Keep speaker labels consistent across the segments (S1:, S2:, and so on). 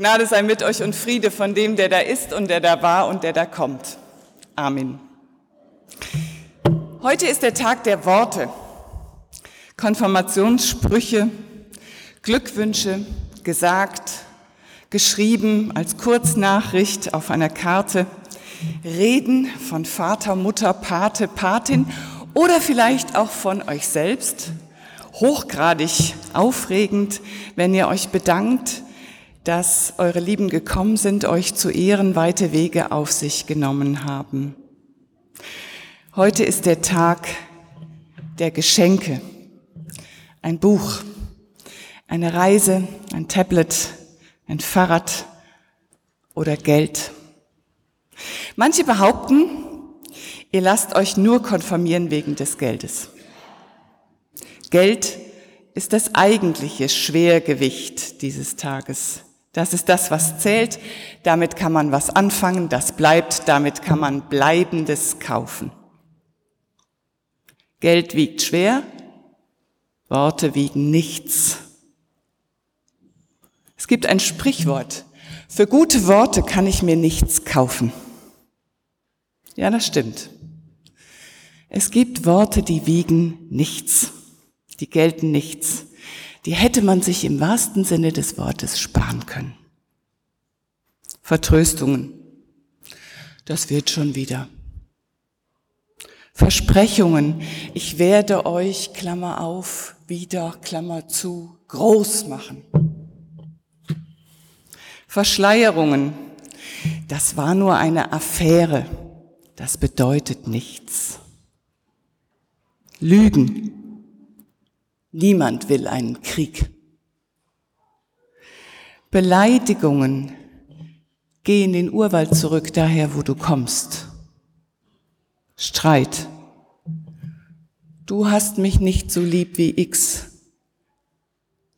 S1: Gnade sei mit euch und Friede von dem, der da ist und der da war und der da kommt. Amen. Heute ist der Tag der Worte, Konfirmationssprüche, Glückwünsche, gesagt, geschrieben als Kurznachricht auf einer Karte, Reden von Vater, Mutter, Pate, Patin oder vielleicht auch von euch selbst. Hochgradig aufregend, wenn ihr euch bedankt, dass eure Lieben gekommen sind, euch zu Ehren weite Wege auf sich genommen haben. Heute ist der Tag der Geschenke. Ein Buch, eine Reise, ein Tablet, ein Fahrrad oder Geld. Manche behaupten, ihr lasst euch nur konformieren wegen des Geldes. Geld ist das eigentliche Schwergewicht dieses Tages. Das ist das, was zählt. Damit kann man was anfangen, das bleibt, damit kann man Bleibendes kaufen. Geld wiegt schwer, Worte wiegen nichts. Es gibt ein Sprichwort. Für gute Worte kann ich mir nichts kaufen. Ja, das stimmt. Es gibt Worte, die wiegen nichts. Die gelten nichts die hätte man sich im wahrsten Sinne des Wortes sparen können. Vertröstungen, das wird schon wieder. Versprechungen, ich werde euch, Klammer auf, wieder, Klammer zu, groß machen. Verschleierungen, das war nur eine Affäre, das bedeutet nichts. Lügen, Niemand will einen Krieg. Beleidigungen, geh in den Urwald zurück, daher, wo du kommst. Streit. Du hast mich nicht so lieb wie X,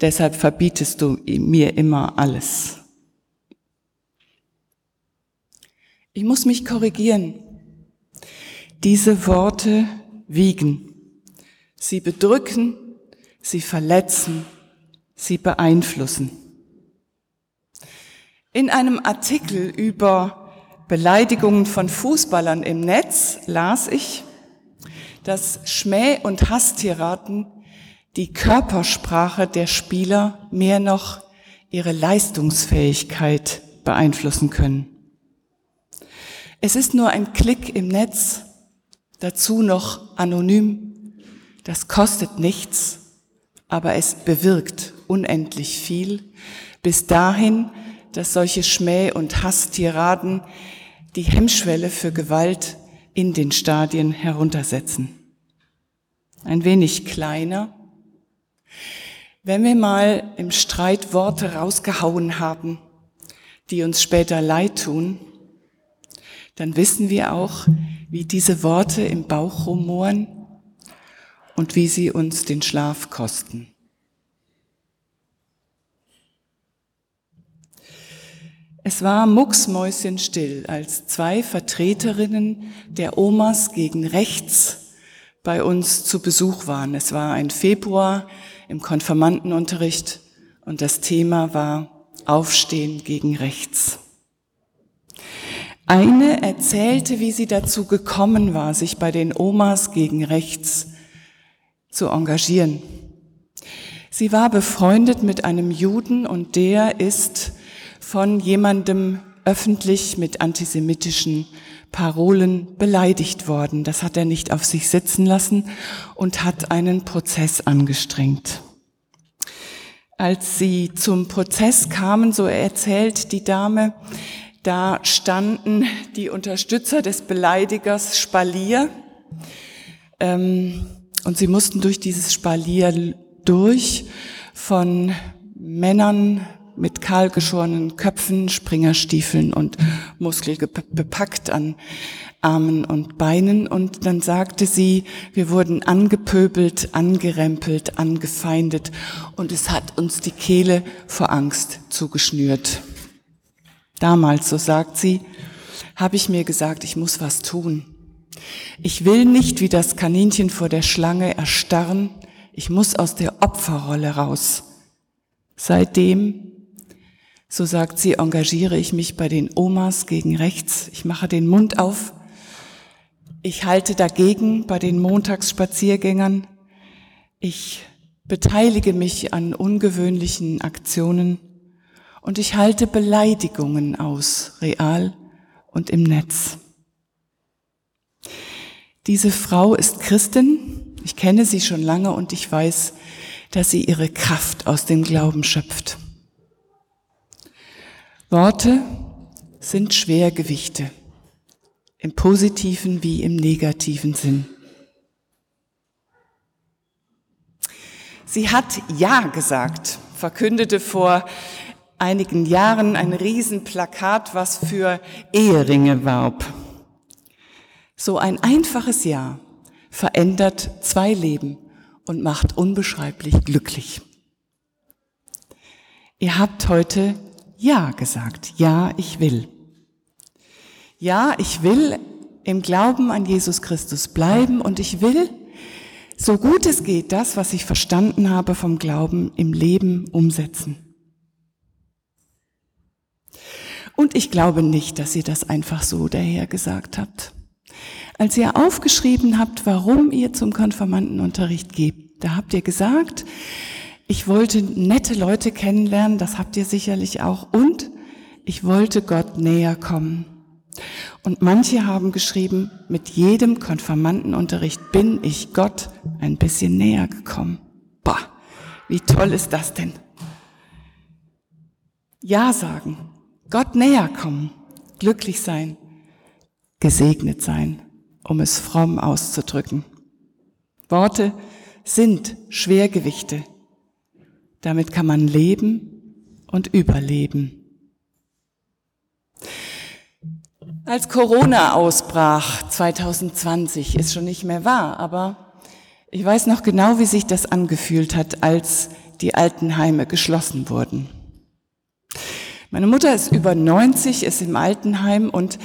S1: deshalb verbietest du mir immer alles. Ich muss mich korrigieren. Diese Worte wiegen. Sie bedrücken sie verletzen, sie beeinflussen. In einem Artikel über Beleidigungen von Fußballern im Netz las ich, dass Schmäh- und Hasstiraden die Körpersprache der Spieler mehr noch ihre Leistungsfähigkeit beeinflussen können. Es ist nur ein Klick im Netz, dazu noch anonym. Das kostet nichts aber es bewirkt unendlich viel, bis dahin, dass solche Schmäh- und Hasstiraden die Hemmschwelle für Gewalt in den Stadien heruntersetzen. Ein wenig kleiner. Wenn wir mal im Streit Worte rausgehauen haben, die uns später leid tun, dann wissen wir auch, wie diese Worte im Bauch rumoren und wie sie uns den Schlaf kosten. Es war mucksmäuschenstill, als zwei Vertreterinnen der Omas gegen rechts bei uns zu Besuch waren. Es war ein Februar im Konfirmandenunterricht und das Thema war Aufstehen gegen rechts. Eine erzählte, wie sie dazu gekommen war, sich bei den Omas gegen rechts zu engagieren. Sie war befreundet mit einem Juden und der ist von jemandem öffentlich mit antisemitischen Parolen beleidigt worden. Das hat er nicht auf sich sitzen lassen und hat einen Prozess angestrengt. Als sie zum Prozess kamen, so erzählt die Dame, da standen die Unterstützer des Beleidigers Spalier. Ähm, und sie mussten durch dieses Spalier durch von Männern mit kahlgeschorenen Köpfen, Springerstiefeln und Muskel bepackt an Armen und Beinen. Und dann sagte sie, wir wurden angepöbelt, angerempelt, angefeindet und es hat uns die Kehle vor Angst zugeschnürt. Damals, so sagt sie, habe ich mir gesagt, ich muss was tun. Ich will nicht wie das Kaninchen vor der Schlange erstarren. Ich muss aus der Opferrolle raus. Seitdem, So sagt sie, engagiere ich mich bei den Omas gegen rechts. Ich mache den Mund auf. Ich halte dagegen bei den Montagsspaziergängern. Ich beteilige mich an ungewöhnlichen Aktionen und ich halte Beleidigungen aus, real und im Netz. Diese Frau ist Christin. Ich kenne sie schon lange und ich weiß, dass sie ihre Kraft aus dem Glauben schöpft. Worte sind Schwergewichte, im positiven wie im negativen Sinn. Sie hat Ja gesagt, verkündete vor einigen Jahren ein Riesenplakat, was für Eheringe warb. So ein einfaches Ja verändert zwei Leben und macht unbeschreiblich glücklich. Ihr habt heute ja gesagt. Ja, ich will. Ja, ich will im Glauben an Jesus Christus bleiben und ich will, so gut es geht, das, was ich verstanden habe vom Glauben im Leben umsetzen. Und ich glaube nicht, dass ihr das einfach so daher gesagt habt. Als ihr aufgeschrieben habt, warum ihr zum Konformantenunterricht gebt, da habt ihr gesagt, ich wollte nette Leute kennenlernen, das habt ihr sicherlich auch. Und ich wollte Gott näher kommen. Und manche haben geschrieben, mit jedem Konfirmandenunterricht bin ich Gott ein bisschen näher gekommen. Bah, wie toll ist das denn? Ja sagen, Gott näher kommen, glücklich sein, gesegnet sein, um es fromm auszudrücken. Worte sind Schwergewichte, damit kann man leben und überleben. Als Corona ausbrach 2020, ist schon nicht mehr wahr, aber ich weiß noch genau, wie sich das angefühlt hat, als die Altenheime geschlossen wurden. Meine Mutter ist über 90, ist im Altenheim und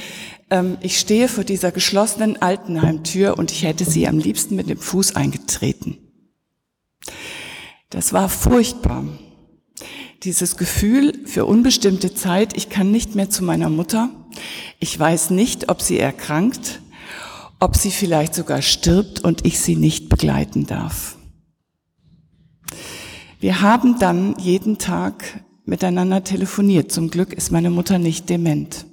S1: ähm, ich stehe vor dieser geschlossenen Altenheimtür und ich hätte sie am liebsten mit dem Fuß eingetreten. Das war furchtbar. Dieses Gefühl für unbestimmte Zeit, ich kann nicht mehr zu meiner Mutter, ich weiß nicht, ob sie erkrankt, ob sie vielleicht sogar stirbt und ich sie nicht begleiten darf. Wir haben dann jeden Tag miteinander telefoniert. Zum Glück ist meine Mutter nicht dement.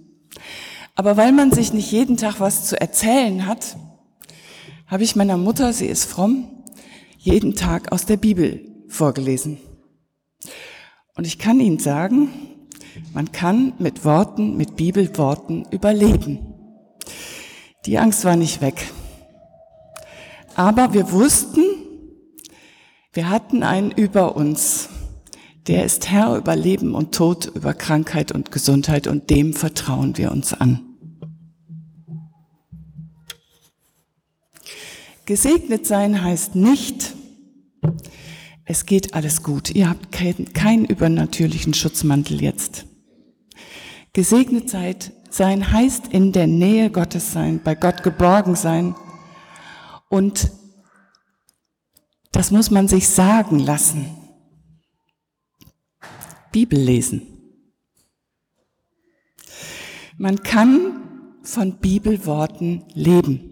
S1: Aber weil man sich nicht jeden Tag was zu erzählen hat, habe ich meiner Mutter, sie ist fromm, jeden Tag aus der Bibel vorgelesen. Und ich kann Ihnen sagen, man kann mit Worten, mit Bibelworten überleben. Die Angst war nicht weg. Aber wir wussten, wir hatten einen über uns. Der ist Herr über Leben und Tod, über Krankheit und Gesundheit und dem vertrauen wir uns an. Gesegnet sein heißt nicht, es geht alles gut. Ihr habt keinen, keinen übernatürlichen Schutzmantel jetzt. Gesegnet seid, sein heißt in der Nähe Gottes sein, bei Gott geborgen sein. Und das muss man sich sagen lassen. Bibel lesen. Man kann von Bibelworten leben.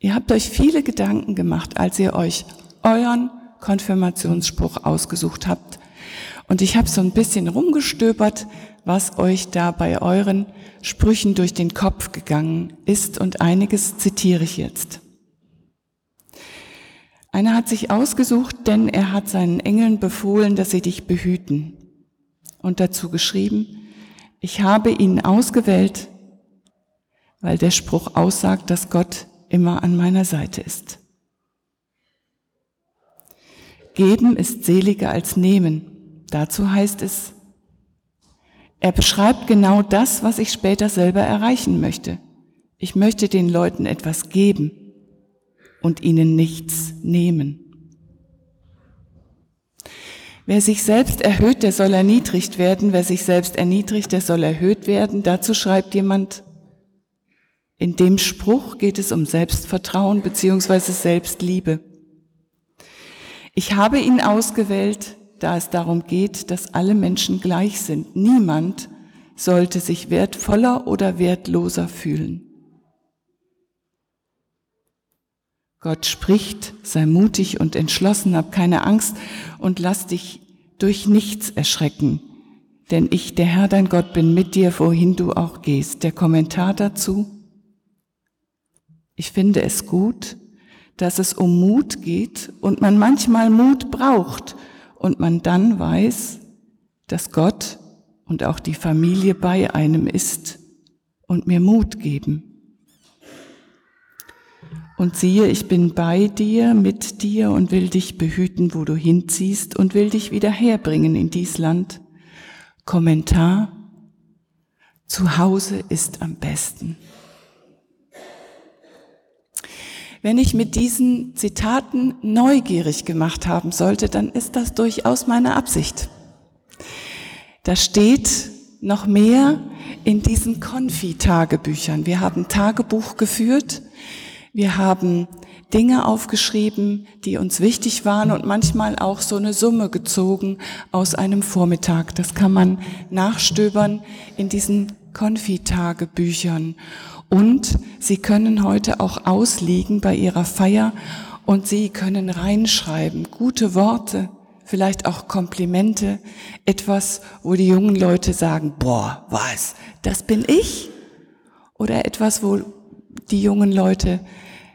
S1: Ihr habt euch viele Gedanken gemacht, als ihr euch euren Konfirmationsspruch ausgesucht habt. Und ich habe so ein bisschen rumgestöbert, was euch da bei euren Sprüchen durch den Kopf gegangen ist und einiges zitiere ich jetzt. Einer hat sich ausgesucht, denn er hat seinen Engeln befohlen, dass sie dich behüten. Und dazu geschrieben, ich habe ihn ausgewählt, weil der Spruch aussagt, dass Gott immer an meiner Seite ist. Geben ist seliger als nehmen. Dazu heißt es, er beschreibt genau das, was ich später selber erreichen möchte. Ich möchte den Leuten etwas geben und ihnen nichts nehmen. Wer sich selbst erhöht, der soll erniedrigt werden. Wer sich selbst erniedrigt, der soll erhöht werden. Dazu schreibt jemand, in dem Spruch geht es um Selbstvertrauen beziehungsweise Selbstliebe. Ich habe ihn ausgewählt, da es darum geht, dass alle Menschen gleich sind. Niemand sollte sich wertvoller oder wertloser fühlen. Gott spricht, sei mutig und entschlossen, hab keine Angst und lass dich durch nichts erschrecken. Denn ich, der Herr dein Gott, bin mit dir, wohin du auch gehst. Der Kommentar dazu. Ich finde es gut, dass es um Mut geht und man manchmal Mut braucht und man dann weiß, dass Gott und auch die Familie bei einem ist und mir Mut geben. Und siehe, ich bin bei dir, mit dir und will dich behüten, wo du hinziehst und will dich wieder herbringen in dies Land. Kommentar. Zu Hause ist am besten. Wenn ich mit diesen Zitaten neugierig gemacht haben sollte, dann ist das durchaus meine Absicht. Da steht noch mehr in diesen Konfi-Tagebüchern. Wir haben Tagebuch geführt wir haben Dinge aufgeschrieben, die uns wichtig waren und manchmal auch so eine Summe gezogen aus einem Vormittag. Das kann man nachstöbern in diesen Konfitagebüchern. Und Sie können heute auch ausliegen bei Ihrer Feier und Sie können reinschreiben, gute Worte, vielleicht auch Komplimente, etwas, wo die jungen Leute sagen, boah, was, das bin ich? Oder etwas, wo die jungen Leute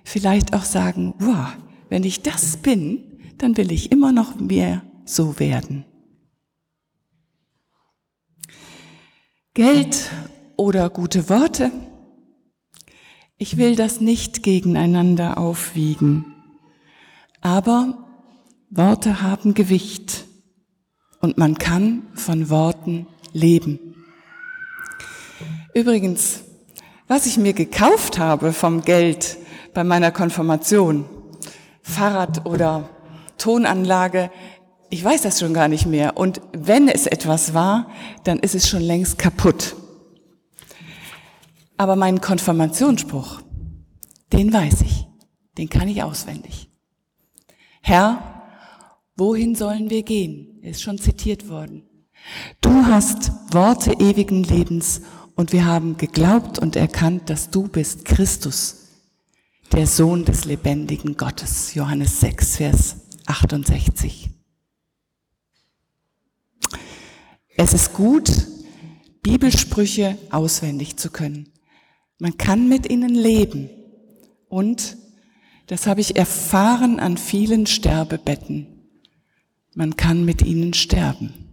S1: vielleicht auch sagen, wow, wenn ich das bin, dann will ich immer noch mehr so werden. Geld oder gute Worte? Ich will das nicht gegeneinander aufwiegen. Aber Worte haben Gewicht und man kann von Worten leben. Übrigens, was ich mir gekauft habe vom Geld, bei meiner Konfirmation. Fahrrad oder Tonanlage, ich weiß das schon gar nicht mehr. Und wenn es etwas war, dann ist es schon längst kaputt. Aber meinen Konfirmationsspruch, den weiß ich, den kann ich auswendig. Herr, wohin sollen wir gehen? Ist schon zitiert worden. Du hast Worte ewigen Lebens und wir haben geglaubt und erkannt, dass du bist Christus, der Sohn des lebendigen Gottes. Johannes 6, Vers 68. Es ist gut, Bibelsprüche auswendig zu können. Man kann mit ihnen leben. Und, das habe ich erfahren an vielen Sterbebetten, man kann mit ihnen sterben.